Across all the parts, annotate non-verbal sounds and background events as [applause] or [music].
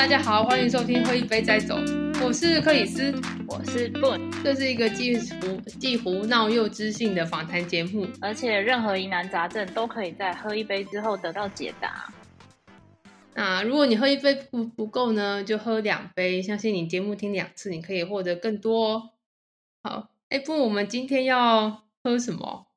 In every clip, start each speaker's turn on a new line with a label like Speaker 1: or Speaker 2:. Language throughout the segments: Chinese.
Speaker 1: 大家好，欢迎收听喝一杯再走，我是克里斯，
Speaker 2: 我是 Boon，
Speaker 1: 这是一个既胡既胡闹又知性的访谈节目，
Speaker 2: 而且任何疑难杂症都可以在喝一杯之后得到解答。
Speaker 1: 那如果你喝一杯不不够呢，就喝两杯，相信你节目听两次，你可以获得更多。好，哎，不，我们今天要喝什么？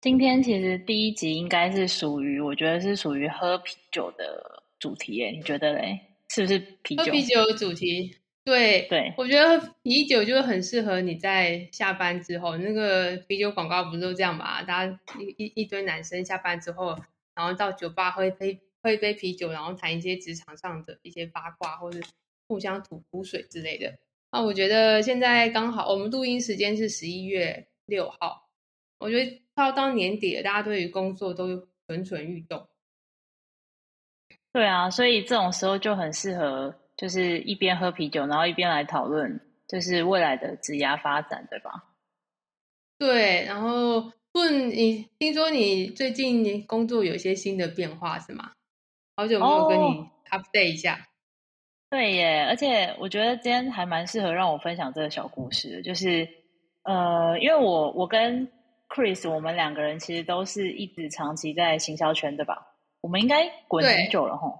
Speaker 2: 今天其实第一集应该是属于，我觉得是属于喝啤酒的主题耶，你觉得嘞？是不是啤酒？
Speaker 1: 喝啤酒的主题，对
Speaker 2: 对，
Speaker 1: 我觉得啤酒就很适合你在下班之后，那个啤酒广告不是都这样嘛？大家一一一堆男生下班之后，然后到酒吧喝一杯喝一杯啤酒，然后谈一些职场上的一些八卦，或者互相吐苦水之类的。那我觉得现在刚好，我们录音时间是十一月六号，我觉得。快要到年底了，大家对于工作都蠢蠢欲动。
Speaker 2: 对啊，所以这种时候就很适合，就是一边喝啤酒，然后一边来讨论，就是未来的职涯发展，对吧？
Speaker 1: 对，然后问你，听说你最近工作有一些新的变化是吗？好久没有跟你 update 一下。
Speaker 2: 对耶，而且我觉得今天还蛮适合让我分享这个小故事的，就是呃，因为我我跟 Chris，我们两个人其实都是一直长期在行销圈的吧？我们应该滚很久了吼，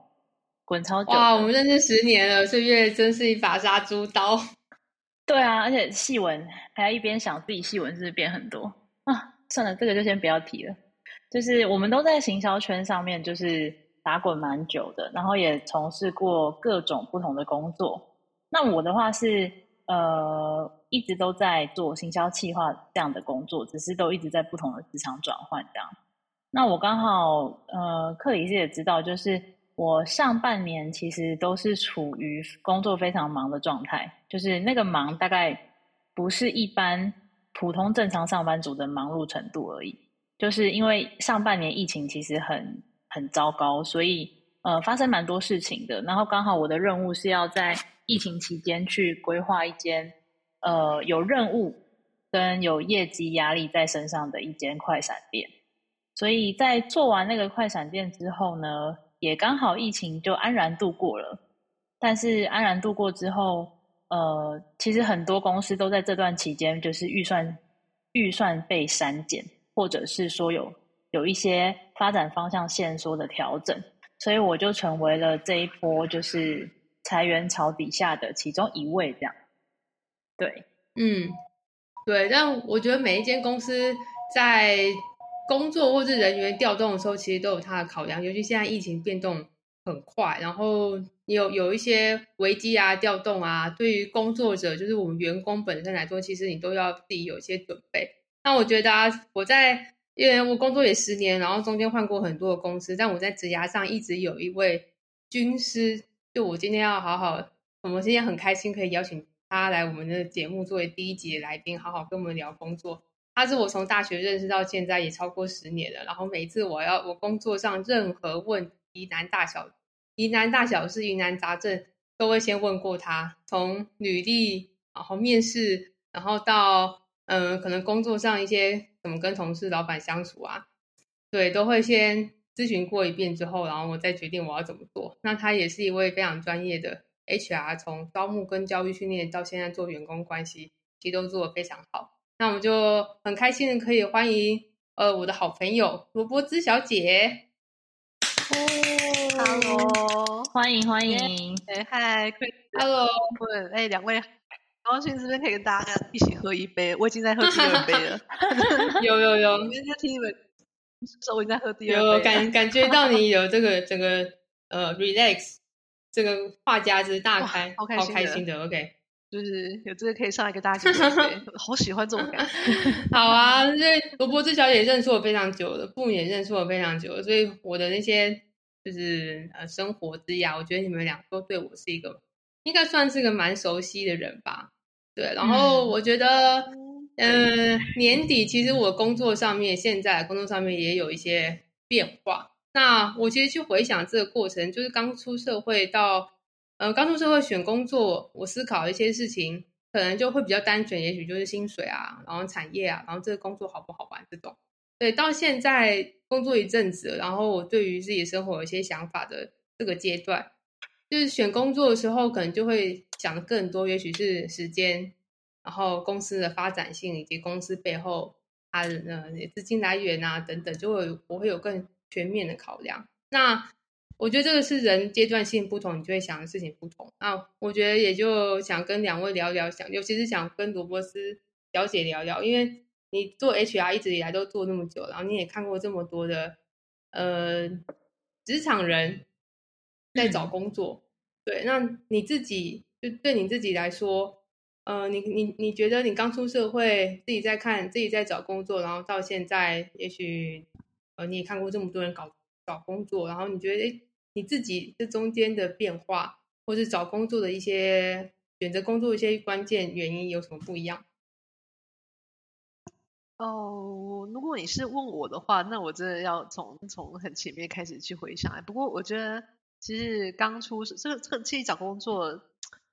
Speaker 2: 滚超久。
Speaker 1: 哇，我们认识十年了，岁月真是一把杀猪刀。[laughs]
Speaker 2: 对啊，而且细纹还要一边想自己细纹是不是变很多啊？算了，这个就先不要提了。就是我们都在行销圈上面，就是打滚蛮久的，然后也从事过各种不同的工作。那我的话是。呃，一直都在做行销企划这样的工作，只是都一直在不同的职场转换这样。那我刚好呃，克里斯也知道，就是我上半年其实都是处于工作非常忙的状态，就是那个忙大概不是一般普通正常上班族的忙碌程度而已。就是因为上半年疫情其实很很糟糕，所以呃发生蛮多事情的。然后刚好我的任务是要在。疫情期间去规划一间，呃，有任务跟有业绩压力在身上的一间快闪店，所以在做完那个快闪店之后呢，也刚好疫情就安然度过了。但是安然度过之后，呃，其实很多公司都在这段期间就是预算预算被删减，或者是说有有一些发展方向线缩的调整，所以我就成为了这一波就是。裁员潮底下的其中一位，这样，对，
Speaker 1: 嗯，对，但我觉得每一间公司在工作或是人员调动的时候，其实都有它的考量。尤其现在疫情变动很快，然后有有一些危机啊、调动啊，对于工作者，就是我们员工本身来说，其实你都要自己有一些准备。那我觉得啊，我在因为我工作也十年，然后中间换过很多的公司，但我在职涯上一直有一位军师。就我今天要好好，我们今天很开心可以邀请他来我们的节目作为第一集的来宾，好好跟我们聊工作。他是我从大学认识到现在也超过十年了，然后每次我要我工作上任何问疑难大小、疑难大小事、疑难杂症，都会先问过他。从履历，然后面试，然后到嗯，可能工作上一些怎么跟同事、老板相处啊，对，都会先。咨询过一遍之后，然后我再决定我要怎么做。那他也是一位非常专业的 HR，从招募跟教育训练到现在做员工关系，其实都做的非常好。那我们就很开心的可以欢迎呃我的好朋友罗伯兹小姐。
Speaker 3: Hello，
Speaker 2: 欢迎欢迎。
Speaker 3: 哎嗨
Speaker 1: ，Hello，
Speaker 3: 哎两位，高兴这边可以跟大家一起喝一杯，我已经在喝第二杯了。
Speaker 1: 有 [laughs] 有有，
Speaker 3: 今天听你们。我在喝第
Speaker 1: 二有感感觉到你有这个整个呃 relax，这个话匣子大开，好开心的。OK，
Speaker 3: 就是有这个可以上来跟大家讲，[laughs] 好喜欢这种感觉。[laughs]
Speaker 1: 好啊，因为罗伯兹小姐认识我非常久了，父母也认识我非常久了，所以我的那些就是呃生活之呀，我觉得你们俩都对我是一个应该算是个蛮熟悉的人吧。对，然后我觉得。嗯，年底其实我工作上面，现在工作上面也有一些变化。那我其实去回想这个过程，就是刚出社会到，呃，刚出社会选工作，我思考一些事情，可能就会比较单纯，也许就是薪水啊，然后产业啊，然后这个工作好不好玩这种。对，到现在工作一阵子，然后我对于自己生活有一些想法的这个阶段，就是选工作的时候，可能就会想的更多，也许是时间，然后公司的发展性以及公司背后它的呃资金来源啊等等，就会我会有更全面的考量。那我觉得这个是人阶段性不同，你就会想的事情不同。那我觉得也就想跟两位聊聊，想尤其是想跟罗伯斯小姐聊聊，因为你做 HR 一直以来都做那么久，然后你也看过这么多的呃职场人在找工作，对，那你自己就对你自己来说，呃，你你你觉得你刚出社会，自己在看自己在找工作，然后到现在，也许呃你也看过这么多人搞找工作，然后你觉得诶你自己这中间的变化，或是找工作的一些选择工作一些关键原因有什么不一样？
Speaker 3: 哦，如果你是问我的话，那我真的要从从很前面开始去回想。不过我觉得，其实刚出这个这个，其实找工作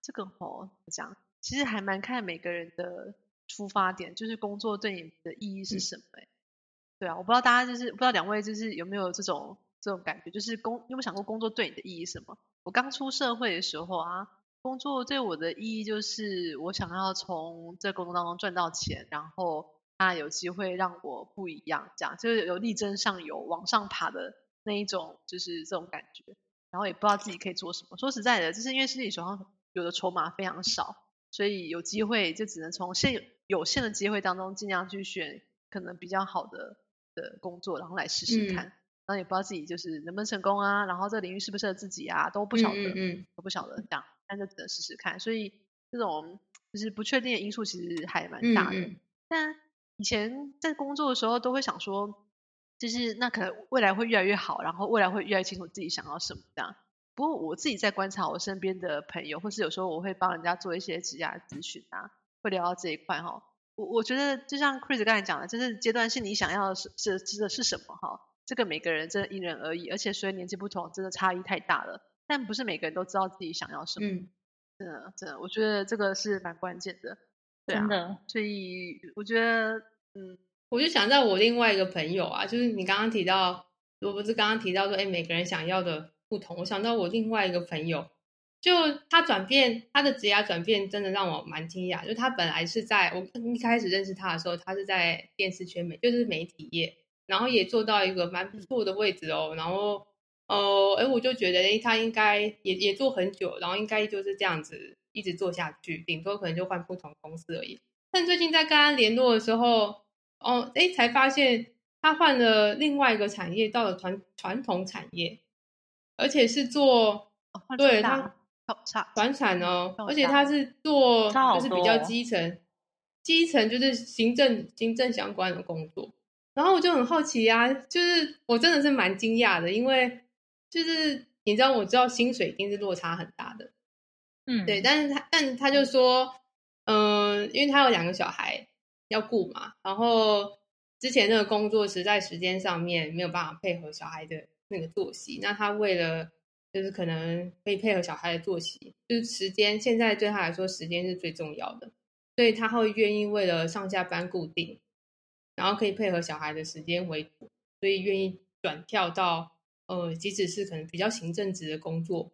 Speaker 3: 这个哦怎么讲，其实还蛮看每个人的出发点，就是工作对你的意义是什么。哎，对啊，我不知道大家就是不知道两位就是有没有这种。这种感觉就是工，你有没有想过工作对你的意义什么？我刚出社会的时候啊，工作对我的意义就是我想要从这工作当中赚到钱，然后啊有机会让我不一样，这样就是有力争上游、往上爬的那一种，就是这种感觉。然后也不知道自己可以做什么。说实在的，就是因为自己手上有的筹码非常少，所以有机会就只能从现有限的机会当中尽量去选可能比较好的的工作，然后来试试看。然后也不知道自己就是能不能成功啊，然后这个领域适不适合自己啊，都不晓得，嗯都不晓得这样，但就只能试试看。所以这种就是不确定的因素其实还蛮大的。但以前在工作的时候都会想说，就是那可能未来会越来越好，然后未来会越来越清楚自己想要什么这样。不过我自己在观察我身边的朋友，或是有时候我会帮人家做一些职业咨询啊，会聊到这一块哈。我我觉得就像 Chris 刚才讲的，就是阶段性你想要是是的是什么哈。这个每个人真的因人而异，而且随着年纪不同，真的差异太大了。但不是每个人都知道自己想要什么。嗯，真的真的，我觉得这个是蛮关键的。
Speaker 2: 真的，
Speaker 3: 所以我觉得，嗯，
Speaker 1: 我就想到我另外一个朋友啊，就是你刚刚提到，我不是刚刚提到说，哎，每个人想要的不同。我想到我另外一个朋友，就他转变，他的职业转变真的让我蛮惊讶。就他本来是在我一开始认识他的时候，他是在电视圈媒，就是媒体业。然后也做到一个蛮不错的位置哦，然后，呃，哎，我就觉得，哎，他应该也也做很久，然后应该就是这样子一直做下去，顶多可能就换不同公司而已。但最近在跟他联络的时候，哦，哎，才发现他换了另外一个产业，到了传传统产业，而且是做，对他传产哦，而且他是做就是比较基层，基层就是行政行政相关的工作。然后我就很好奇啊，就是我真的是蛮惊讶的，因为就是你知道，我知道薪水一定是落差很大的，
Speaker 2: 嗯，
Speaker 1: 对，但是他，但他就说，嗯，因为他有两个小孩要顾嘛，然后之前那个工作实在时间上面没有办法配合小孩的那个作息，那他为了就是可能可以配合小孩的作息，就是时间现在对他来说时间是最重要的，所以他会愿意为了上下班固定。然后可以配合小孩的时间为主，所以愿意转跳到呃，即使是可能比较行政职的工作，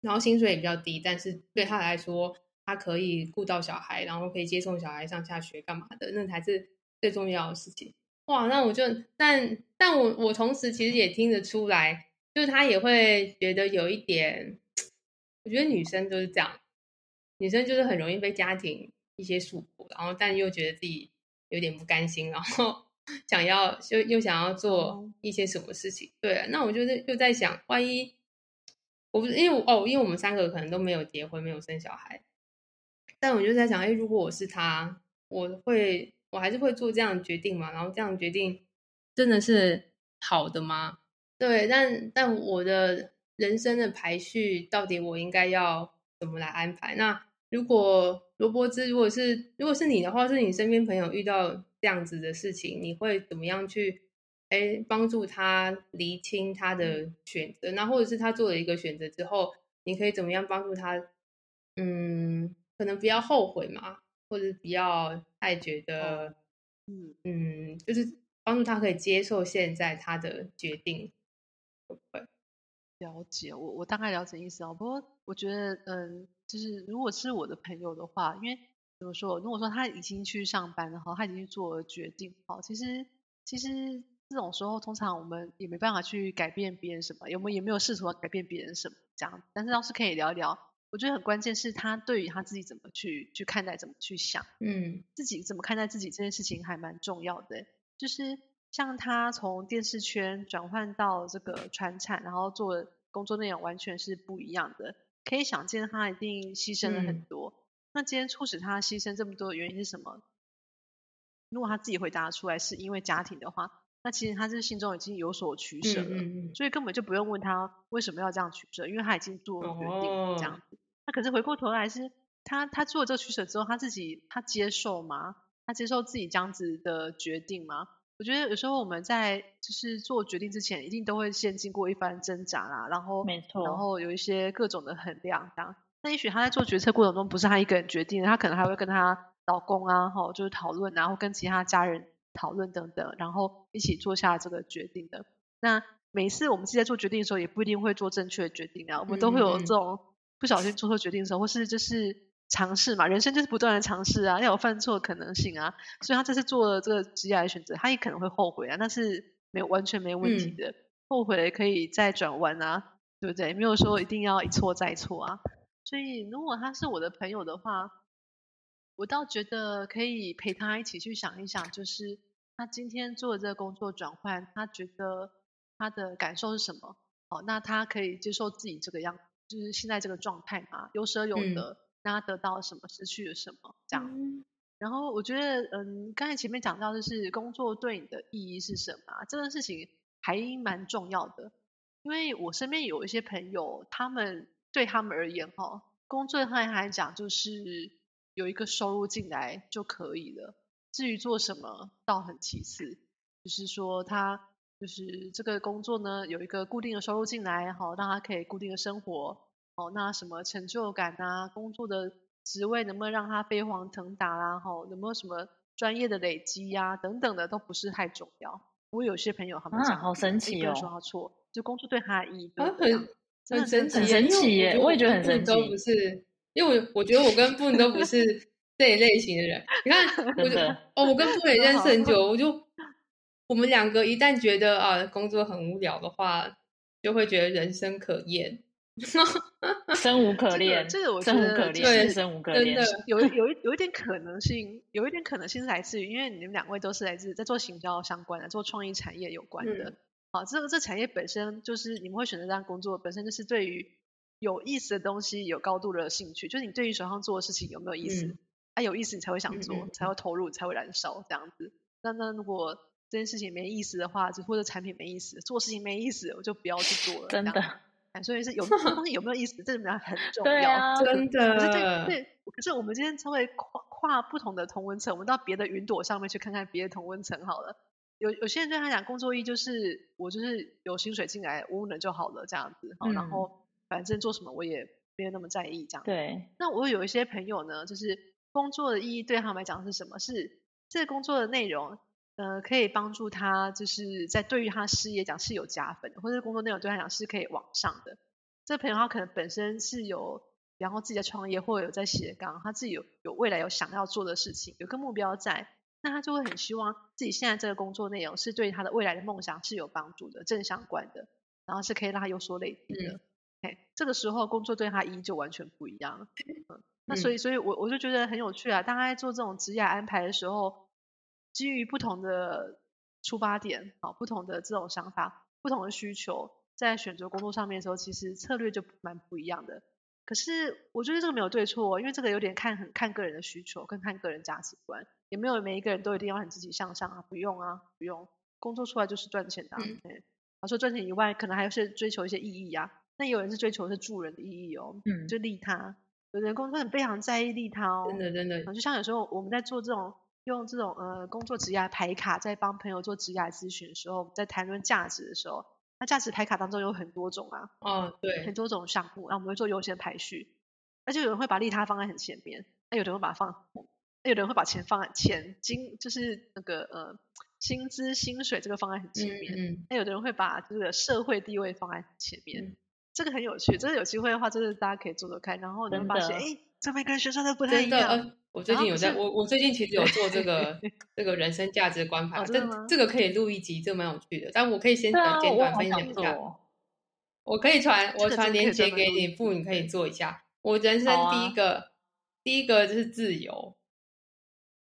Speaker 1: 然后薪水也比较低，但是对他来说，他可以顾到小孩，然后可以接送小孩上下学干嘛的，那才是最重要的事情。哇，那我就，但但我我同时其实也听得出来，就是他也会觉得有一点，我觉得女生就是这样，女生就是很容易被家庭一些束缚，然后但又觉得自己。有点不甘心，然后 [laughs] 想要又又想要做一些什么事情，对，那我就是又在想，万一我不是因为哦，因为我们三个可能都没有结婚，没有生小孩，但我就在想，哎，如果我是他，我会我还是会做这样的决定嘛？然后这样决定真的是好的吗？对，但但我的人生的排序到底我应该要怎么来安排？那如果罗伯兹，如果是如果是你的话，是你身边朋友遇到这样子的事情，你会怎么样去哎帮助他厘清他的选择？那或者是他做了一个选择之后，你可以怎么样帮助他？嗯，可能不要后悔嘛，或者不要太觉得，嗯嗯，就是帮助他可以接受现在他的决定，会不会？
Speaker 3: 了解，我我大概了解意思啊。不过我觉得，嗯，就是如果是我的朋友的话，因为怎么说，如果说他已经去上班了哈，他已经去做了决定，好，其实其实这种时候，通常我们也没办法去改变别人什么，有没有也没有试图要改变别人什么这样。但是要是可以聊一聊，我觉得很关键是他对于他自己怎么去去看待，怎么去想，
Speaker 1: 嗯
Speaker 3: 自己怎么看待自己这件事情还蛮重要的。就是像他从电视圈转换到这个传产，然后做工作内容完全是不一样的，可以想见他一定牺牲了很
Speaker 1: 嗯
Speaker 3: 多。那今天促使他牺牲这么多的原因是什么？如果他自己回答出来是因为家庭的话，那其实他这心中已经有所取舍了，
Speaker 1: 嗯嗯
Speaker 3: 所以根本就不用问他为什么要这样取舍，因为他已经做了决定了这样
Speaker 1: 哦
Speaker 3: 子。那可是回过头来是他他做了这个取舍之后，他自己他接受吗？他接受自己这样子的决定吗？我觉得有时候我们在就是做决定之前，一定都会先经过一番挣扎啦，然后
Speaker 2: 没错
Speaker 3: 然后有一些各种的衡量这样。那也许他在做决策过程中不是他一个人决定的，他可能还会跟他老公啊，哈，就是讨论啊，然后跟其他家人讨论等等，然后一起做下这个决定的。那每一次我们自己在做决定的时候，也不一定会做正确的决定啊，我们都会有这种不小心做错决定的时候，或是就是尝试嘛，人生就是不断的尝试啊，要有犯错的可能性啊。所以他这次做了这个职业的选择，他也可能会后悔啊，那是没有完全没有问题
Speaker 1: 嗯
Speaker 3: 的，后悔了可以再转弯啊，对不对？没有说一定要一错再错啊。所以如果他是我的朋友的话，我倒觉得可以陪他一起去想一想，就是他今天做的这个工作转换，他觉得他的感受是什么？好，那他可以接受自己这个样，就是现在这个状态嘛，有舍有
Speaker 1: 嗯
Speaker 3: 得，那他得到了什么，失去了什么，这样。
Speaker 1: 嗯
Speaker 3: 然后我觉得，嗯，刚才前面讲到就是工作对你的意义是什么啊？这件事情还蛮重要的，因为我身边有一些朋友，他们对他们而言，哈，工作对他来讲就是有一个收入进来就可以了，至于做什么倒很其次，就是说他就是这个工作呢有一个固定的收入进来，好，让他可以固定的生活，哦，那什么成就感啊，工作的职位能不能让他飞黄腾达啦、吼，有没有什么专业的累积呀、等等的都不是太重要。我有些朋友他们
Speaker 2: 啊好神奇哦
Speaker 3: 说他错，就工作对他的意义
Speaker 1: 很很
Speaker 2: 很神奇耶我也觉得很神奇
Speaker 1: 都不是，因为我我觉得我跟 Boone 都不是 [laughs] 这一类型的人。你看，我就哦，我跟 Boone 也认识很 [laughs] 久，我就我们两个一旦觉得啊工作很无聊的话，就会觉得人生可厌。[laughs]
Speaker 2: 生无可
Speaker 3: 这个
Speaker 2: 恋，
Speaker 3: 这个我觉
Speaker 2: 生无
Speaker 3: 得就
Speaker 2: 可恋，
Speaker 1: 是
Speaker 2: 生无可恋
Speaker 1: 真的，
Speaker 3: 有一 [laughs] 有一有一点可能性，有一点可能性是来自于，因为你们两位都是来自在做行销相关的，做创意产业有关的。
Speaker 1: 嗯
Speaker 3: 好，这个这产业本身就是你们会选择这样工作，本身就是对于有意思的东西有高度的兴趣，就是你对于手上做的事情有没有意思，
Speaker 1: 嗯
Speaker 3: 啊有意思你才会想做，才会投入，才会燃烧这样子。那那如果这件事情没意思的话，就或者产品没意思，做事情没意思，我就不要去做了。
Speaker 2: 真的
Speaker 3: 所以是有 [laughs] 这个东西有没有意思，这个很重要。
Speaker 2: 对啊
Speaker 1: 真
Speaker 3: 可是对
Speaker 1: 的，
Speaker 3: 对，可是我们今天稍微跨跨不同的同温层，我们到别的云朵上面去看看别的同温层好了。有有些人对他讲工作意义就是我就是有薪水进来，无能就好了这样子，好，然
Speaker 2: 嗯
Speaker 3: 后反正做什么我也没有那么在意这样。
Speaker 2: 对，
Speaker 3: 那我有一些朋友呢，就是工作的意义对他们来讲是什么？是这个工作的内容，呃，可以帮助他，就是在对于他事业讲是有加分的，或者工作内容对他讲是可以往上的。这个朋友他可能本身是有，然后自己在创业或者有在斜杠，他自己有有未来有想要做的事情，有个目标在，那他就会很希望自己现在这个工作内容是对他的未来的梦想是有帮助的，正相关的，然后是可以让他有所累积的。
Speaker 1: 嗯
Speaker 3: 哎，这个时候工作对他意义就完全不一样了。嗯，那所
Speaker 1: 嗯
Speaker 3: 以，所以我我就觉得很有趣啊。当他在做这种职业安排的时候，基于不同的出发点，好，不同的这种想法，不同的需求，在选择工作上面的时候，其实策略就蛮不一样的。可是我觉得这个没有对错哦，因为这个有点看很看个人的需求，跟看个人价值观，也没有每一个人都一定要很积极向上啊，不用啊，不用，工作出来就是赚钱的、啊。
Speaker 1: 嗯
Speaker 3: 嗯，啊，除了赚钱以外，可能还是追求一些意义啊。那有人是追求的是助人的意义哦，
Speaker 2: 嗯
Speaker 3: 就利他。有的人工作很非常在意利他哦，
Speaker 1: 真的真的
Speaker 3: 嗯，就像有时候我们在做这种用这种呃工作职涯排卡，在帮朋友做职涯咨询的时候，在谈论价值的时候，那价值排卡当中有很多种啊，
Speaker 1: 哦，对。
Speaker 3: 很，多种项目，那我们会做优先排序，而且有人会把利他放在很前面，那有的人会把它放那有的人会把钱放在钱金，就是那个呃薪资薪水这个放在很前面，
Speaker 1: 嗯嗯。
Speaker 3: 那有的人会把这个社会地位放在前面，
Speaker 1: 嗯。
Speaker 3: 这个很有趣，这个有机会的话，真的大家可以做做看，然后你会发现，
Speaker 2: 真的。
Speaker 3: 哎，这每个人学生都不太一样。
Speaker 1: 呃，我最近有在，我我最近其实有做这 [laughs] 个这个人生价值观牌，这这个可以录一集，这蛮有趣的。但我可以先简短分享一下，
Speaker 2: 做。
Speaker 1: 我可以传我传链接给你，不，你可以做一下。我人生第一个、第一个就是自由，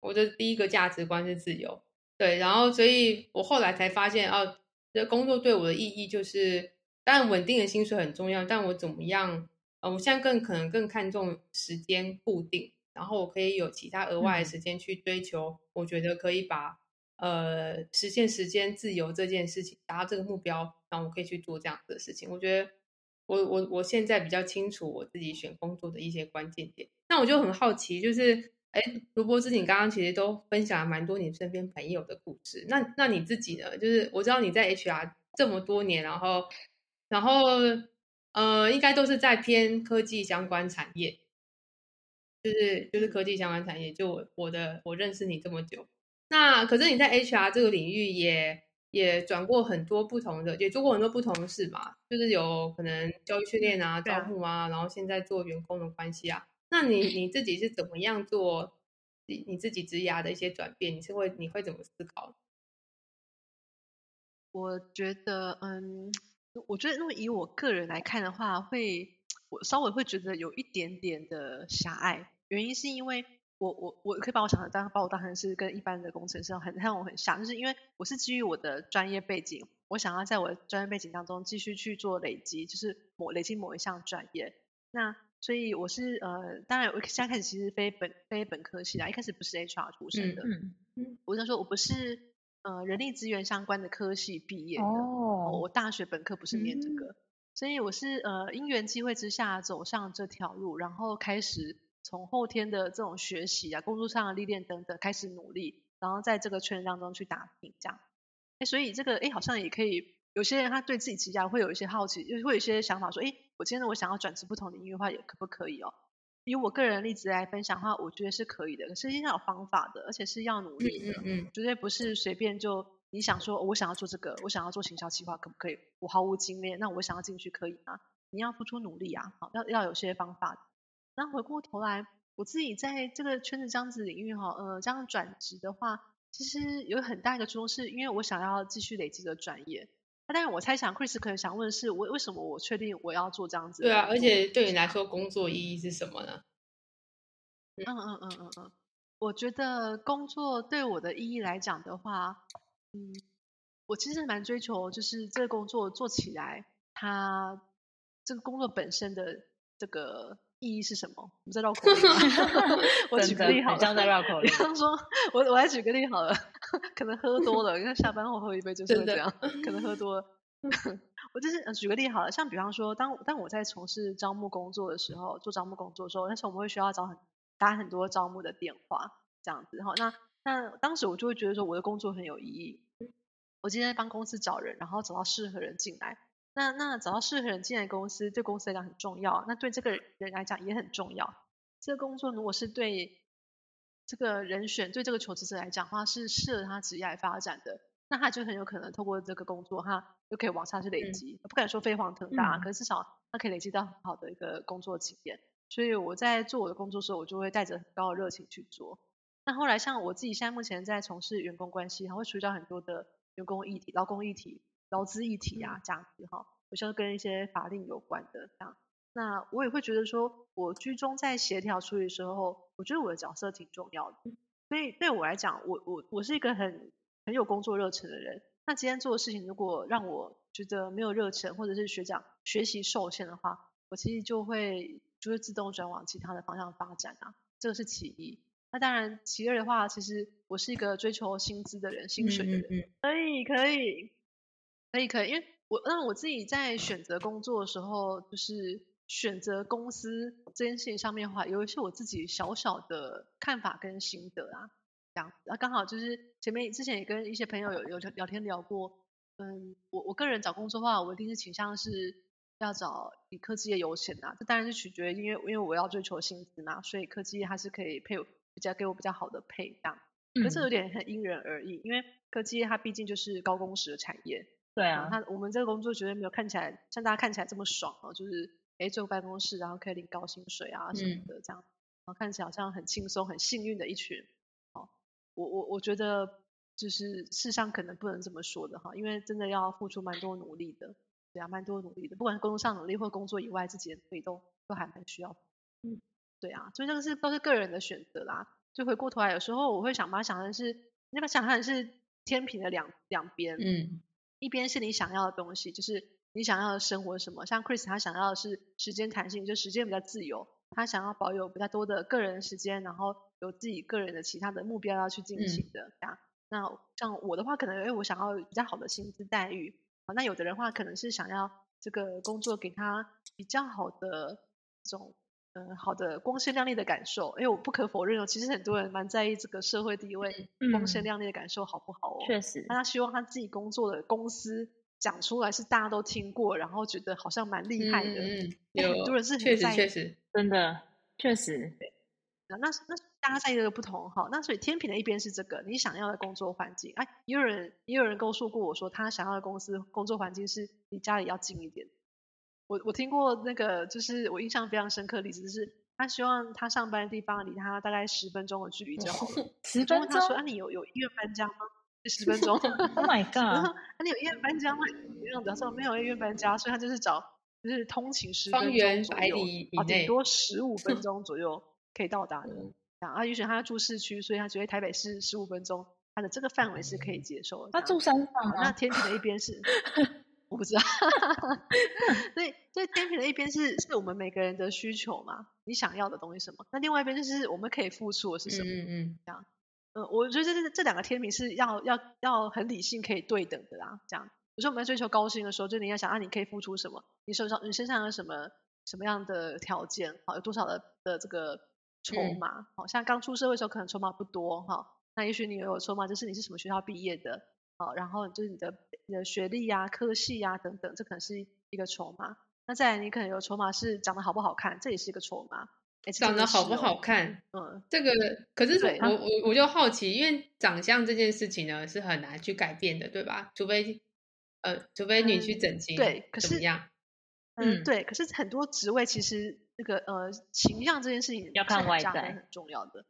Speaker 1: 我的第一个价值观是自由。对，然后所以我后来才发现，哦，这工作对我的意义就是，当然稳定的薪水很重要，但我怎么样？呃，我现在更可能更看重时间固定，然后我可以有其他额外的
Speaker 2: 嗯
Speaker 1: 时间去追求，我觉得可以把呃实现时间自由这件事情达到这个目标，然后我可以去做这样子的事情。我觉得我我我现在比较清楚我自己选工作的一些关键点。那我就很好奇，就是哎，卢博士，你刚刚其实都分享了蛮多你身边朋友的故事。那那你自己呢？就是我知道你在 HR 这么多年，然后然后呃，应该都是在偏科技相关产业，就是就是科技相关产业。就我我的我认识你这么久，那可是你在 HR 这个领域也也转过很多不同的，也做过很多不同的事嘛，就是有可能教育训练啊、招募啊，然后现在做员工的关系啊。那你你自己是怎么样做你你自己职涯的一些转变？你是会你会怎么思考？
Speaker 3: 我觉得，嗯，我觉得如果以我个人来看的话，会我稍微会觉得有一点点的狭隘。原因是因为我我我可以把我想的当把我当成是跟一般的工程师很和我很像，就是因为我是基于我的专业背景，我想要在我的专业背景当中继续去做累积，就是某累积某一项专业。那所以我是呃，当然我现在开始其实非本非本科系啦，一开始不是 HR 出身的，
Speaker 2: 嗯，
Speaker 3: 我想说我不是呃人力资源相关的科系毕业的，
Speaker 2: 哦，
Speaker 3: 我大学本科不是念这个，所以我是呃因缘机会之下走上这条路，然后开始从后天的这种学习啊、工作上的历练等等开始努力，然后在这个圈子当中去打拼，这样。哎，所以这个哎好像也可以，有些人他对自己职业会有一些好奇，就是会有一些想法说，哎，我今天我想要转职不同领域的话，也可不可以哦？以我个人的例子来分享的话，我觉得是可以的，可是一定要有方法的，而且是要努力的。
Speaker 1: 嗯嗯
Speaker 3: 绝对不是随便就你想说，我想要做这个，我想要做行销企划，可不可以？我毫无经验，那我想要进去可以吗？你要付出努力啊，好，要要有些方法。那回过头来，我自己在这个圈子这样子领域哈，呃，这样转职的话，其实有很大一个初衷，是因为我想要继续累积的专业。那但是我猜想，Chris 可能想问的是，我为什么我确定我要做这样子
Speaker 1: 对啊，而且对你来说，工作意义是什么呢？
Speaker 3: 嗯嗯嗯嗯嗯，我觉得工作对我的意义来讲的话，嗯，我其实蛮追求，就是这个工作做起来，它这个工作本身的这个意义是什么？我们在绕口令 [laughs] 我举个例好了，
Speaker 2: 很像在绕口令
Speaker 3: 比方说，我我来举个例好了，可能喝多了，因为下班后喝一杯就是这样，可能喝多了。[laughs] 我就是呃举个例好了，像比方说，当当我在从事招募工作的时候，做招募工作的时候，那时候我们会需要找很打很多招募的电话，这样子哈。那那当时我就会觉得说，我的工作很有意义。我今天在帮公司找人，然后找到适合人进来。那那找到适合人进来公司，对公司来讲很重要，那对这个人来讲也很重要。这个工作如果是对这个人选对这个求职者来讲的话，是适合他职业发展的，那他就很有可能透过这个工作，他就可以往下去累积。不敢说飞黄腾达，
Speaker 2: 嗯
Speaker 3: 可是至少他可以累积到很好的一个工作经验。所以我在做我的工作的时候，我就会带着很高的热情去做。那后来像我自己现在目前在从事员工关系，还会处理到很多的员工议题、劳工议题、劳资议题啊这样子哈，有时候跟一些法令有关的这样。那我也会觉得说，我居中在协调处理的时候，我觉得我的角色挺重要的。所以对我来讲，我我我是一个很很有工作热忱的人。那今天做的事情如果让我觉得没有热忱，或者是学长学习受限的话，我其实就会就会自动转往其他的方向发展啊，这个是其一。那当然，其二的话，其实我是一个追求薪资的人，薪水的人。
Speaker 1: 嗯嗯
Speaker 3: 可以，可以，可以，可以，因为我那我自己在选择工作的时候，就是选择公司这件事情上面的话，有一些我自己小小的看法跟心得啊，这样子。那刚好就是前面之前也跟一些朋友有有聊天聊过，嗯，我我个人找工作的话，我一定是倾向是要找以科技业优先啊，这当然是取决于因为因为我要追求薪资嘛，所以科技业它是可以配比较给我比较好的配这样。可是有点很因人而异，因为科技业它毕竟就是高工时的产业，
Speaker 2: 对啊，
Speaker 3: 他我们这个工作绝对没有看起来像大家看起来这么爽哦，就是哎坐办公室然后可以领高薪水啊什么的这样，然后看起来好像很轻松很幸运的一群。哦，我我我觉得就是事实上可能不能这么说的哈，因为真的要付出蛮多努力的，对啊，蛮多努力的，不管是工作上努力或工作以外自己的努力都都还蛮需要。嗯，对啊，所以这个是都是个人的选择啦。就回过头来，有时候我会想把它想成是那个想象是天平的两两边。
Speaker 1: 嗯。
Speaker 3: 一边是你想要的东西，就是你想要的生活什么，像 Chris 他想要的是时间弹性，就时间比较自由，他想要保有比较多的个人时间，然后有自己个人的其他的目标要去进行的。啊，那像我的话，可能因为我想要比较好的薪资待遇，啊，那有的人话可能是想要这个工作给他比较好的这种。嗯，好的，光鲜亮丽的感受，因为我不可否认哦，其实很多人蛮在意这个社会地位，光鲜亮丽的感受好不好哦？
Speaker 2: 确实，
Speaker 3: 那他希望他自己工作的公司讲出来是大家都听过，然后觉得好像蛮厉害的。
Speaker 1: 嗯，
Speaker 3: 有很多人是
Speaker 1: 确实确实
Speaker 2: 真的确实。
Speaker 3: 那那那大家在意的不同哈，那所以天平的一边是这个你想要的工作环境，哎，也有人也有人告诉过我说，他想要的公司工作环境是离家里要近一点。我我听过那个，就是我印象非常深刻的例子，就是他希望他上班的地方离他大概十分钟的距离就好了。[laughs]
Speaker 2: 十分钟？
Speaker 3: 他说：“啊，你有有意愿搬家吗？”十分钟。[laughs]
Speaker 2: Oh my [laughs] god！
Speaker 3: 啊，你有意愿搬家吗？没有，他说没有意愿搬家，所以他就是找就是通勤十
Speaker 1: 分
Speaker 3: 钟左右，
Speaker 1: 啊，
Speaker 3: 顶多十五分 [laughs] 钟左右可以到达的。啊，也许他要住市区，所以他觉得台北市十五分钟，他的这个范围是可以接受的。
Speaker 2: 他住山上
Speaker 3: 那天平的一边是。我不知道，所以所以天平的一边是是我们每个人的需求嘛，你想要的东西什么？那另外一边就是我们可以付出的是什么？
Speaker 1: 嗯嗯，
Speaker 3: 这样，呃，我觉得这这两个天平是要要要很理性可以对等的啦。这样，有时候我们在追求高薪的时候，就你要想啊，你可以付出什么？你手上你身上有什么什么样的条件？好，有多少的的这个筹码？好像刚出社会的时候可能筹码不多哈，那也许你有筹码，就是你是什么学校毕业的？好，然后就是你的你的学历呀、科系呀等等，这可能是一个筹码。那再来，你可能有筹码是长得好不好看，这也是一个筹码。
Speaker 1: 长得好不好看，嗯，这个可是我我我就好奇，因为长相这件事情呢是很难去改变的，对吧？除非呃，除非你去整形，
Speaker 3: 对，可是
Speaker 1: 怎么样？
Speaker 3: 嗯，对，可是很多职位其实那个呃形象这件事情
Speaker 2: 要看外在
Speaker 3: 很重要的。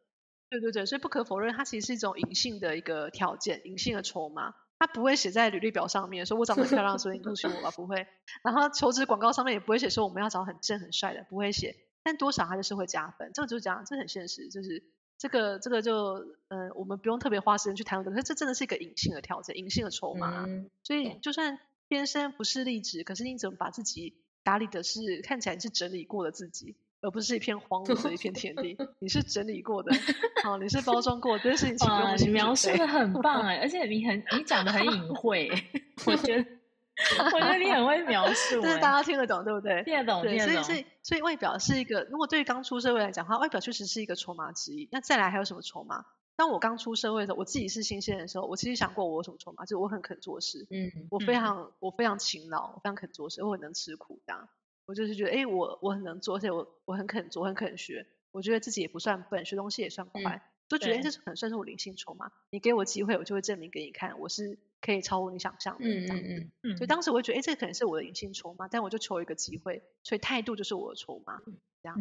Speaker 3: 对对对，所以不可否认，它其实是一种隐性的一个条件，隐性的筹码。它不会写在履历表上面，说我长得漂亮，所以你录取我吧，不会。然后求职广告上面也不会写说我们要找很正很帅的，不会写。但多少它就是会加分，这个就是这样，这很现实，就是这个这个就嗯，我们不用特别花时间去谈论可是这真的是一个隐性的条件，隐性的筹码。所以就算天生不是励志，可是你怎么把自己打理的是看起来是整理过的自己？而不是一片荒芜的一片田地，[laughs] 你是整理过的，好，你是包装过，这件事情请用心
Speaker 2: 描述的很棒哎，而且你很你讲的很隐晦，[laughs] 我觉得 [laughs] 我觉得你很会描述，
Speaker 3: 但是大家听得懂对不对？
Speaker 2: 听得懂，听得懂。
Speaker 3: 所以所以所以外表是一个，如果对于刚出社会来讲的话，外表确实是一个筹码之一。那再来还有什么筹码？当我刚出社会的时候，我自己是新鲜的时候，我其实想过我有什么筹码，就是我很肯做事，嗯，我非常我非常勤劳，我非常肯做事，我很能吃苦这样。我就是觉得，哎，我我很能做，而且我我很肯做，很肯学。我觉得自己也不算笨，学东西也算快，都觉得这是很算是我灵性筹码。你给我机会，我就会证明给你看，我是可以超乎你想象的。嗯嗯嗯。所以当时我会觉得，哎，这可能是我的零性筹码，但我就求一个机会，所以态度就是我的筹码。这样。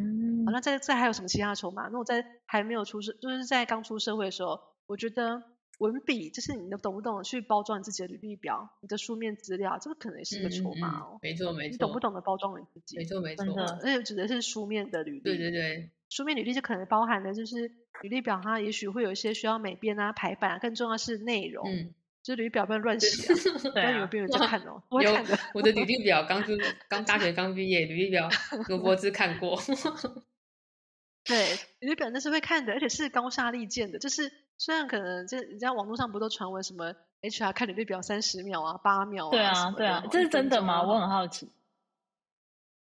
Speaker 3: 好，那再再还有什么其他的筹码？那我在还没有出社，就是在刚出社会的时候，我觉得。文笔就是你懂不懂去包装自己的履历表、你的书面资料，这个可能也是一个筹码
Speaker 1: 哦。没错没错。
Speaker 3: 你懂不懂得包装你自己？
Speaker 1: 没错没错。
Speaker 3: 而且指的是书面的履历。
Speaker 1: 对对对。
Speaker 3: 书面履历就可能包含的就是履历表，它也许会有一些需要美编啊、排版，更重要是内容。嗯。就履历表不能乱写啊，不然有别人在看哦。有
Speaker 1: 我的履历表刚是刚大学刚毕业，履历表罗伯兹看过。
Speaker 3: 对，履历表那是会看的，而且是高下立见的，就是。虽然可能这人家网络上不都传闻什么 HR 看履历表三十秒啊、八秒啊？
Speaker 2: 对啊，对啊，这是真的吗？我很好奇。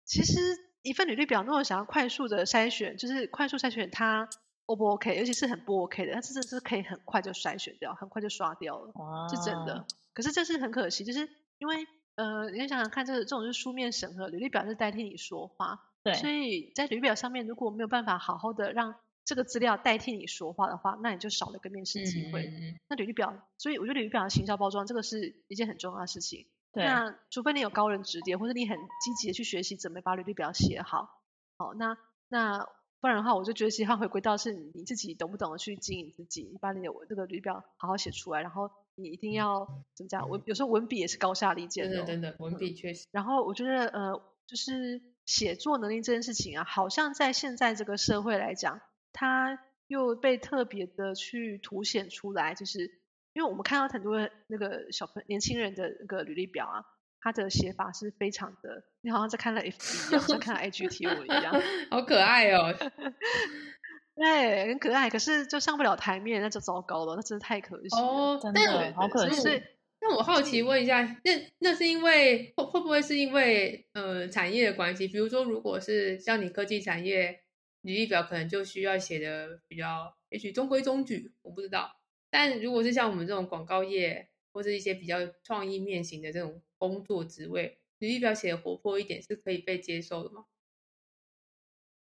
Speaker 3: 其实一份履历表，如果想要快速的筛选，就是快速筛选它 O 不 OK，尤其是很不 OK 的，它真的是可以很快就筛选掉，很快就刷掉了，是真的。可是这是很可惜，就是因为呃，你想想看，这个这种是书面审核，履历表是代替你说话，
Speaker 2: 对，
Speaker 3: 所以在履历表上面如果没有办法好好的让。这个资料代替你说话的话，那你就少了一个面试机会。那履历表，所以我觉得履历表的行销包装，这个是一件很重要的事情。
Speaker 2: 对，
Speaker 3: 那除非你有高人指点，或者你很积极的去学习怎么把履历表写好，好，那那不然的话，我就觉得其实它回归到是你自己懂不懂得去经营自己，你把你的这个履历表好好写出来，然后你一定要怎么讲文，有时候文笔也是高下立见的、哦，
Speaker 1: 真的真的文笔确实，
Speaker 3: 然后我觉得呃，就是写作能力这件事情啊，好像在现在这个社会来讲，它又被特别的去凸显出来，就是因为我们看到很多那个小朋年轻人的那个履历表啊，他的写法是非常的，你好像在看了 FB 一样，像看了 IG 贴文一样，[laughs]
Speaker 1: 好可爱哦。[laughs]
Speaker 3: 对，很可爱，可是就上不了台面，那就糟糕了，那真的太可惜了。
Speaker 1: 哦，
Speaker 2: 真的好可惜
Speaker 1: 那我好奇问一下，那那是因为会会不会是因为呃产业的关系？比如说，如果是像你科技产业，履历表可能就需要写的比较，也许中规中矩，我不知道。但如果是像我们这种广告业或者一些比较创意面型的这种工作职位，履历表写的活泼一点是可以被接受的吗？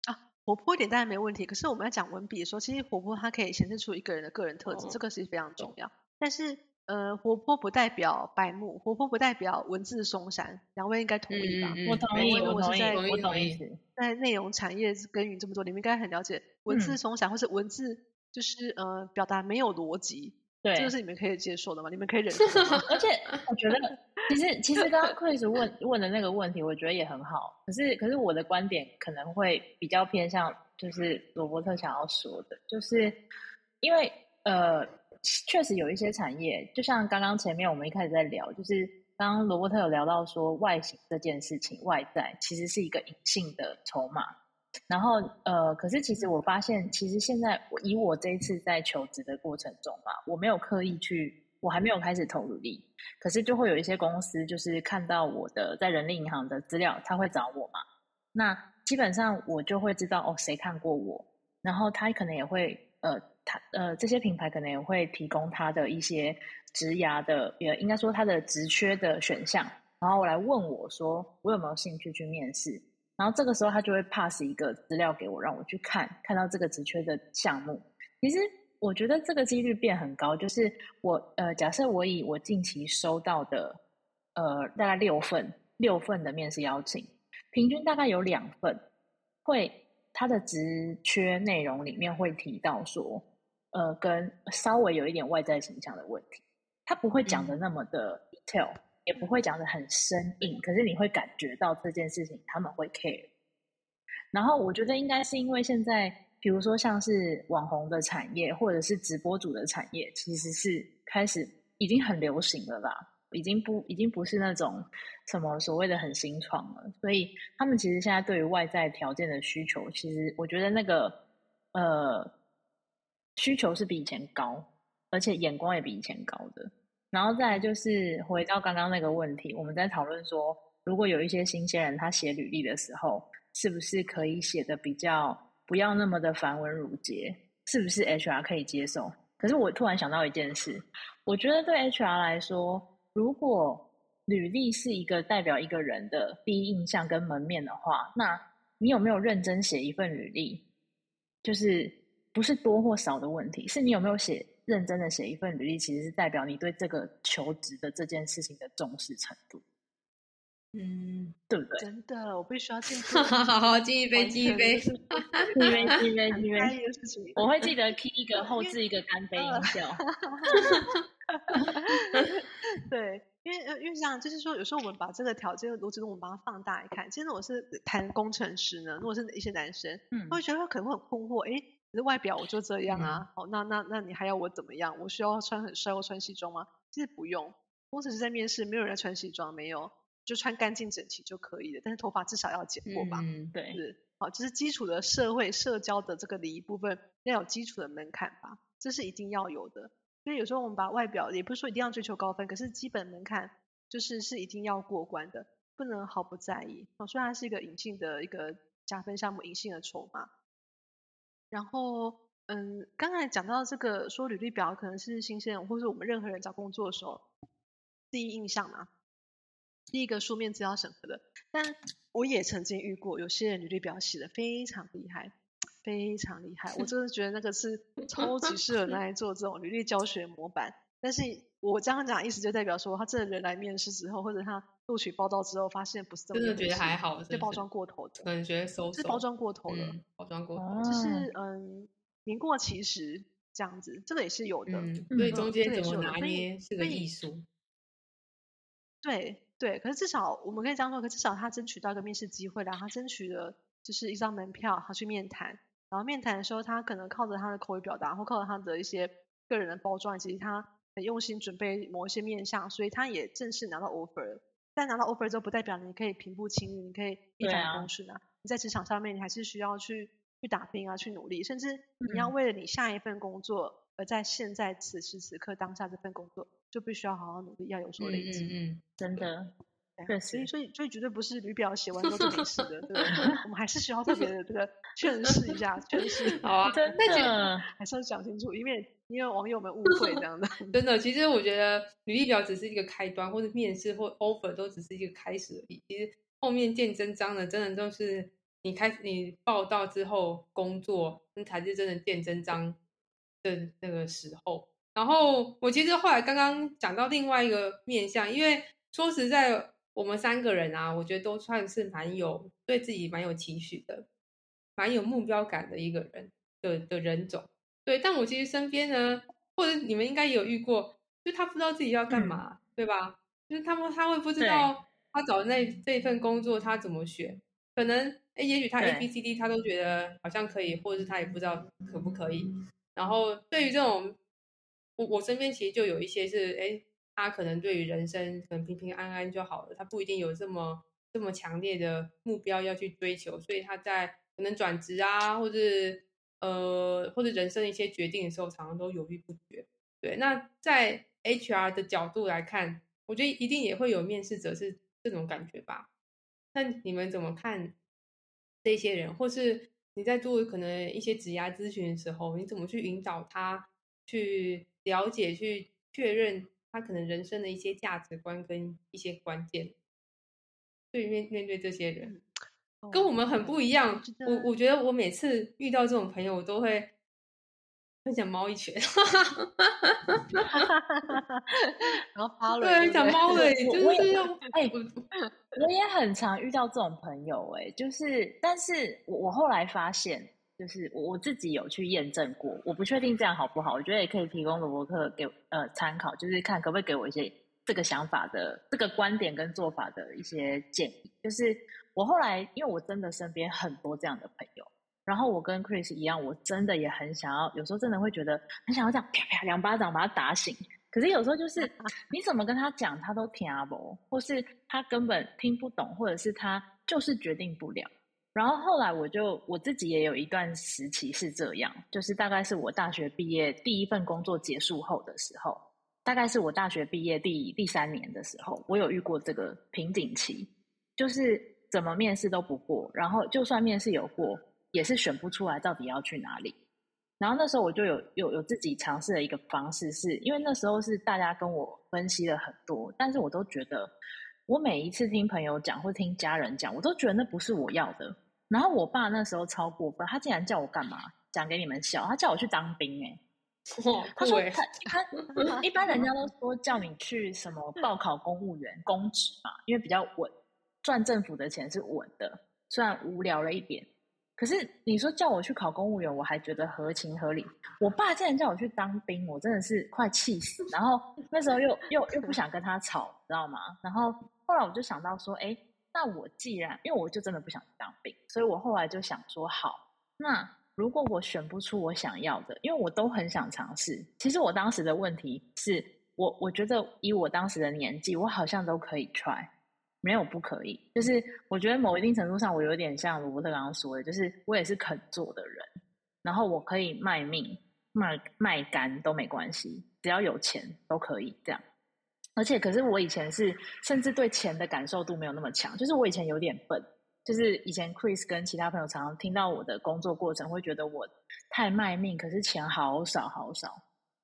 Speaker 3: 啊，活泼一点当然没问题。可是我们要讲文笔的时候，其实活泼它可以显示出一个人的个人特质，
Speaker 1: 哦
Speaker 3: 这个是非常重要。但是呃，活泼不代表白目，活泼不代表文字松散，两位应该同意吧？
Speaker 1: 嗯
Speaker 2: 我同意，我同意，
Speaker 3: 我是在
Speaker 2: 我
Speaker 1: 同意
Speaker 2: 懂意思。
Speaker 3: 在内容产业耕耘这么多，你们应该很了解文字
Speaker 2: 嗯
Speaker 3: 松散，或是文字就是呃表达没有逻辑，
Speaker 2: 对，
Speaker 3: 这个是你们可以接受的吗？你们可以忍受吗？
Speaker 2: 而且我觉得，[laughs] 其实其实刚刚 Chris 问问的那个问题，我觉得也很好。可是可是我的观点可能会比较偏向，就是罗伯特想要说的，就是因为呃，确实有一些产业，就像刚刚前面我们一开始在聊，就是刚刚罗伯特有聊到说外形这件事情，外在其实是一个隐性的筹码。然后呃，可是其实我发现，其实现在以我这一次在求职的过程中嘛，我没有刻意去，我还没有开始投入力，可是就会有一些公司就是看到我的在人力银行的资料，他会找我嘛。那基本上我就会知道哦，谁看过我，然后他可能也会呃，他呃这些品牌可能也会提供他的一些职涯的，也应该说他的职缺的选项，然后我来问我说我有没有兴趣去面试。然后这个时候他就会 pass 一个资料给我，让我去看，看到这个职缺的项目。其实我觉得这个几率变很高，就是我呃，假设我以我近期收到的呃大概六份六份的面试邀请，平均大概有两份会它的职缺内容里面会提到说，呃，跟稍微有一点外在形象的问题，他不会讲的那么的 detail。也不会讲的很生硬，可是你会感觉到这件事情他们会 care。然后我觉得应该是因为现在，比如说像是网红的产业，或者是直播主的产业，其实是开始已经很流行了啦，已经不已经不是那种什么所谓的很新创了。所以他们其实现在对于外在条件的需求，其实我觉得那个呃需求是比以前高，而且眼光也比以前高的。然后再来就是回到刚刚那个问题，我们在讨论说，如果有一些新鲜人他写履历的时候，是不是可以写的比较不要那么的繁文缛节？是不是 HR 可以接受？可是我突然想到一件事，我觉得对 HR 来说，如果履历是一个代表一个人的第一印象跟门面的话，那你有没有认真写一份履历？就是不是多或少的问题，是你有没有写。认真的写一份履历，其实是代表你对这个求职的这件事情的重视程度，
Speaker 1: 嗯，
Speaker 2: 对不对？
Speaker 3: 真的，我必须要敬
Speaker 1: 好好好，敬一杯，敬 [laughs] 一杯，
Speaker 2: 敬一杯，敬一杯，我会记得 key 一个后置一个干杯音效。[laughs]
Speaker 3: 对，因为呃因为这样，就是说，有时候我们把这个条件我觉得，我们把它放大一看，其实我是谈工程师呢，如果是一些男生，
Speaker 2: 嗯
Speaker 3: 会觉得可能会很困惑，诶，可是外表我就这样啊，好、那那那你还要我怎么样？我需要穿很帅或穿西装吗？其实不用，工程师在面试，没有人在穿西装，没有，就穿干净整齐就可以了，但是头发至少要剪过吧，
Speaker 1: 嗯，
Speaker 2: 对，
Speaker 3: 是，好，就是基础的社会社交的这个礼仪部分要有基础的门槛吧，这是一定要有的。所以有时候我们把外表也不是说一定要追求高分，可是基本门槛就是是一定要过关的，不能毫不在意。哦，虽然是一个隐性的一个加分项目，隐性的筹码。然后，嗯，刚才讲到这个说履历表可能是新鲜人，或者我们任何人找工作的时候第一印象嘛，第一个书面资料审核的。但我也曾经遇过有些人履历表写的非常厉害。非常厉害，我真的觉得那个是超级适合拿来做这种履历教学模板。但是我这样讲意思就代表说，他这人来面试之后，或者他录取报道之后，发现不是这么
Speaker 1: 真的觉得还好，
Speaker 3: 被包装过头的，
Speaker 1: 可能觉得收
Speaker 3: 是包装过头了，
Speaker 1: 包装过
Speaker 2: 头，
Speaker 3: 就是嗯，名过其实这样子，这个也是有的，
Speaker 1: 所以中间怎么拿捏是个艺术。
Speaker 3: 对对，可是至少我们可以这样说，可至少他争取到一个面试机会了，他争取了就是一张门票，他去面谈。然后面谈的时候，他可能靠着他的口语表达，或靠着他的一些个人的包装，以及他很用心准备某一些面向，所以他也正式拿到 offer。但拿到 offer 之后，不代表你可以平步青云，你可以一帆风顺啊。你在职场上面，你还是需要去去打拼啊，去努力，甚至你要为了你下一份工作，而在现在此时此刻当下这份工作，就必须要好好努力，要有所累积。
Speaker 1: 嗯嗯，
Speaker 2: 真的。
Speaker 3: 对，所以所以所以绝对不是履表写完之后就没事的，对？[laughs] 我们还是需要特别的这个劝示一下，劝示。
Speaker 1: 好啊，
Speaker 2: 真 [laughs]
Speaker 1: 的
Speaker 3: 还是要讲清楚，因为因为网友们误会这样的。[laughs]
Speaker 1: 真的，其实我觉得履历表只是一个开端，或者面试或 offer 都只是一个开始而已。其实后面见真章的，真的都是你开始你报道之后工作，那才是真的见真章的那个时候。然后我其实后来刚刚讲到另外一个面向，因为说实在。我们三个人啊，我觉得都算是蛮有对自己蛮有期许的，蛮有目标感的一个人的的人种。对，但我其实身边呢，或者你们应该也有遇过，就他不知道自己要干嘛，对吧？就是他们他会不知道他找的那这份工作他怎么选，可能哎，也许他 A B C D 他都觉得好像可以，或者是他也不知道可不可以。然后对于这种，我我身边其实就有一些是哎。他可能对于人生可能平平安安就好了，他不一定有这么这么强烈的目标要去追求，所以他在可能转职啊，或者呃或者人生一些决定的时候，常常都犹豫不决。对，那在 HR 的角度来看，我觉得一定也会有面试者是这种感觉吧？那你们怎么看这些人，或是你在做可能一些职涯咨询的时候，你怎么去引导他去了解、去确认？他可能人生的一些价值观跟一些关键，对面面对这些人，跟我们很不一样。我我觉得我每次遇到这种朋友，我都会很想猫一拳，[laughs]
Speaker 3: 然后 [laughs] 发
Speaker 1: 了，对，想 [laughs] 猫的，就是
Speaker 2: 哎，我也很常遇到这种朋友，哎，就是，但是我我后来发现。就是我我自己有去验证过，我不确定这样好不好，我觉得也可以提供罗伯特给呃参考，就是看可不可以给我一些这个想法的这个观点跟做法的一些建议。就是我后来因为我真的身边很多这样的朋友，然后我跟 Chris 一样，我真的也很想要，有时候真的会觉得很想要这样啪啪两巴掌把他打醒，可是有时候就是 [laughs] 你怎么跟他讲他都听不，或是他根本听不懂，或者是他就是决定不了。然后后来我就我自己也有一段时期是这样，就是大概是我大学毕业第一份工作结束后的时候，大概是我大学毕业第第三年的时候，我有遇过这个瓶颈期，就是怎么面试都不过，然后就算面试有过，也是选不出来到底要去哪里。然后那时候我就有有有自己尝试的一个方式，是因为那时候是大家跟我分析了很多，但是我都觉得我每一次听朋友讲或听家人讲，我都觉得那不是我要的。然后我爸那时候超过分，他竟然叫我干嘛？讲给你们笑，他叫我去当兵 [laughs] 哎！他说他他 [laughs] 一般人家都说叫你去什么报考公务员公职嘛，因为比较稳，赚政府的钱是稳的，虽然无聊了一点。可是你说叫我去考公务员，我还觉得合情合理。我爸竟然叫我去当兵，我真的是快气死。然后那时候又又又不想跟他吵，知道吗？然后后来我就想到说，哎。那我既然，因为我就真的不想当兵，所以我后来就想说，好，那如果我选不出我想要的，因为我都很想尝试。其实我当时的问题是我，我觉得以我当时的年纪，我好像都可以 try，没有不可以。就是我觉得某一定程度上，我有点像罗伯特刚刚说的，就是我也是肯做的人，然后我可以卖命、卖卖肝都没关系，只要有钱都可以这样。而且，可是我以前是甚至对钱的感受度没有那么强，就是我以前有点笨，就是以前 Chris 跟其他朋友常常听到我的工作过程，会觉得我太卖命，可是钱好少好少。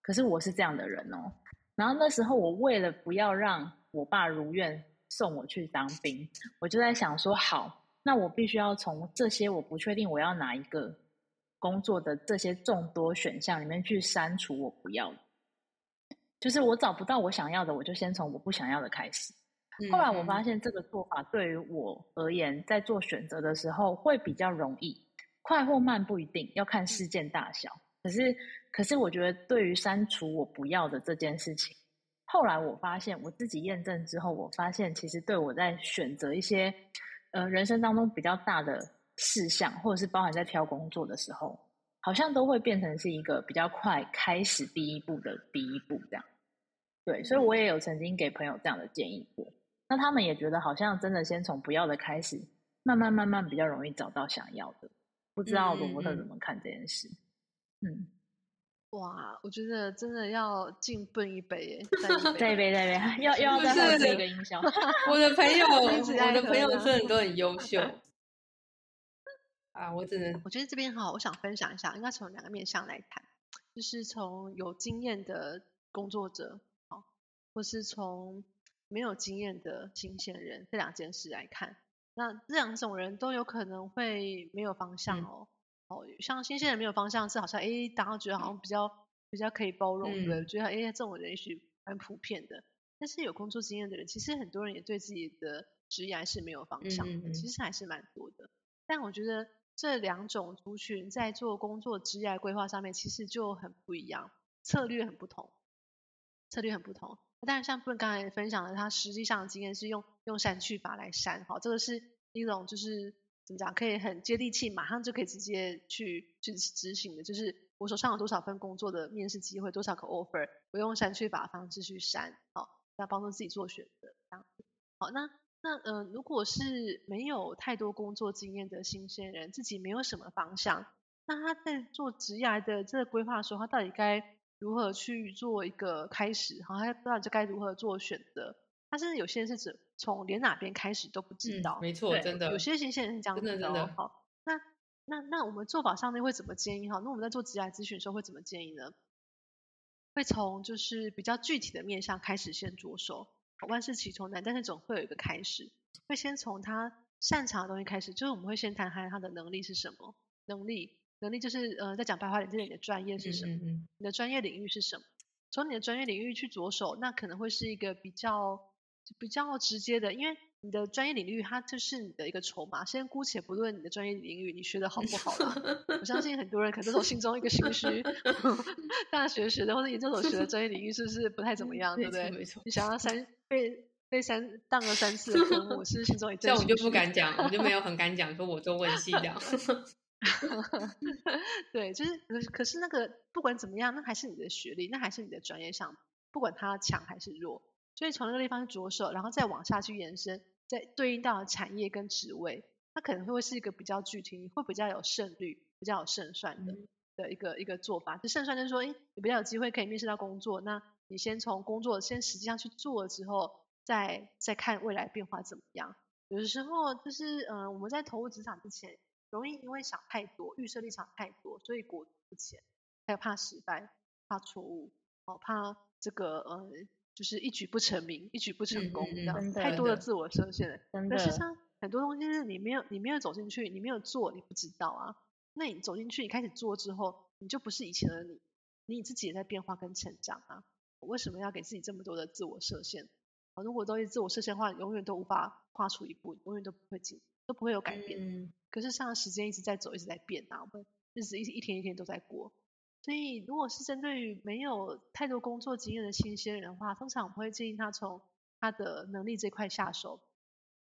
Speaker 2: 可是我是这样的人哦。然后那时候我为了不要让我爸如愿送我去当兵，我就在想说，好，那我必须要从这些我不确定我要哪一个工作的这些众多选项里面去删除我不要的。就是我找不到我想要的，我就先从我不想要的开始。后来我发现这个做法对于我而言，在做选择的时候会比较容易，快或慢不一定要看事件大小。可是，可是我觉得对于删除我不要的这件事情，后来我发现我自己验证之后，我发现其实对我在选择一些呃人生当中比较大的事项，或者是包含在挑工作的时候，好像都会变成是一个比较快开始第一步的第一步这样。对，所以我也有曾经给朋友这样的建议过。那他们也觉得好像真的先从不要的开始，慢慢慢慢比较容易找到想要的。不知道罗伯特怎么看这件事？嗯，
Speaker 3: 哇，我觉得真的要进奔一杯耶！
Speaker 2: 再一杯，再一杯，要要再放这个音效。[laughs]
Speaker 1: 我的朋友，[laughs] 我的朋友真的都很优秀 [laughs] 啊！我只能，
Speaker 3: 我觉得这边哈，我想分享一下，应该从两个面向来谈，就是从有经验的工作者，好，或是从。没有经验的新鲜人，这两件事来看，那这两种人都有可能会没有方向哦。哦，像新鲜人没有方向是好像，哎，大家觉得好像比较比较可以包容的，觉得哎，这种人也许蛮普遍的。但是有工作经验的人，其实很多人也对自己的职业还是没有方向的，其实还是蛮多的。但我觉得这两种族群在做工作职业规划上面，其实就很不一样，策略很不同，策略很不同。但是像布伦刚才分享的，他实际上的经验是用用删去法来删，好，这个是一种就是怎么讲，可以很接地气，马上就可以直接去去执行的，就是我手上有多少份工作的面试机会，多少个 offer，我用删去法方式去删，好，来帮助自己做选择，这样子。好，那那嗯，如果是没有太多工作经验的新鲜人，自己没有什么方向，那他在做职业的这个规划的时候，他到底该？如何去做一个开始？好，他不知道这该如何做选择。他甚至有些人是指从连哪边开始都不知道。
Speaker 1: 没错，真的。
Speaker 3: 有些新鲜人是这样子的。好，那那那我们做法上面会怎么建议？哈，那我们在做职业咨询的时候会怎么建议呢？会从就是比较具体的面向开始先着手。万事起从难，但是总会有一个开始。会先从他擅长的东西开始，就是我们会先谈谈他的能力是什么能力。能力就是，呃，在讲白话点，就是你的专业是什么？你的专业领域是什么？从你的专业领域去着手，那可能会是一个比较比较直接的，因为你的专业领域它就是你的一个筹码。先姑且不论你的专业领域你学的好不好了，我相信很多人可能都心中一个心虚，[laughs] 大学学的或者研究所学的专业领域是不是不太怎么样，对不对？
Speaker 1: 没错。
Speaker 3: 你想要三被被三当了三次的科目，是心中一
Speaker 1: 这我就不敢讲，我就没有 [laughs] 很敢讲，说我中文系的。[laughs]
Speaker 3: 对，就是可可是那个不管怎么样，那还是你的学历，那还是你的专业上，不管他强还是弱，所以从那个地方着手，然后再往下去延伸，再对应到产业跟职位，它可能会是一个比较具体，会比较有胜率，比较有胜算的的一个一个做法。就胜算就是说，哎，你比较有机会可以面试到工作，那你先从工作先实际上去做了之后，再再看未来变化怎么样。有的时候就是，嗯，我们在投入职场之前。容易因为想太多，预设立场太多，所以果不前，还有怕失败，怕错误，哦，怕这个呃，就是一举不成名，一举不成功，这样太多的自我设限了。可是像很多东西是你没有，你没有走进去，你没有做，你不知道啊。那你走进去，你开始做之后，你就不是以前的你，你自己也在变化跟成长啊。我为什么要给自己这么多的自我设限？如果都是自我设限的话，永远都无法跨出一步，永远都不会进，都不会有改变。可是，像时间一直在走，一直在变啊，我们日子一一天一天都在过。所以，如果是针对于没有太多工作经验的新鲜人的话，通常我会建议他从他的能力这块下手，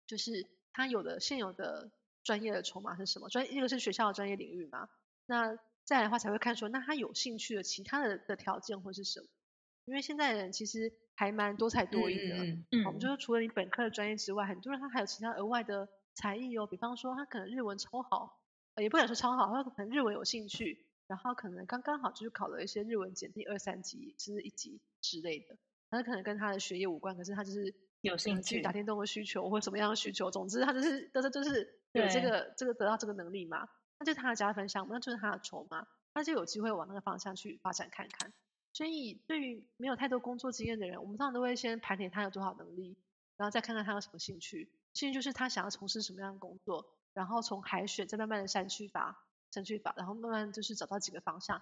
Speaker 3: 就是他有的现有的专业的筹码是什么？专一个是学校的专业领域嘛，那再来的话才会看说，那他有兴趣的其他的的条件会是什么？因为现在人其实还蛮多才多艺的，我们就是除了你本科的专业之外，很多人他还有其他额外的。才艺哦，比方说他可能日文超好，也不敢说超好，他可能日文有兴趣，然后可能刚刚好就是考了一些日文检定二三级，甚至一级之类的。他可能跟他的学业无关，可是他就是
Speaker 2: 有兴趣
Speaker 3: 打电动的需求或什么样的需求，总之他就是都是就是有这个这个得到这个能力嘛，那就是他的加分项目，那就是他的筹码，那就有机会往那个方向去发展看看。所以对于没有太多工作经验的人，我们通常都会先盘点他有多少能力，然后再看看他有什么兴趣。兴趣就是他想要从事什么样的工作，然后从海选再慢慢的删去法、程序法，然后慢慢就是找到几个方向，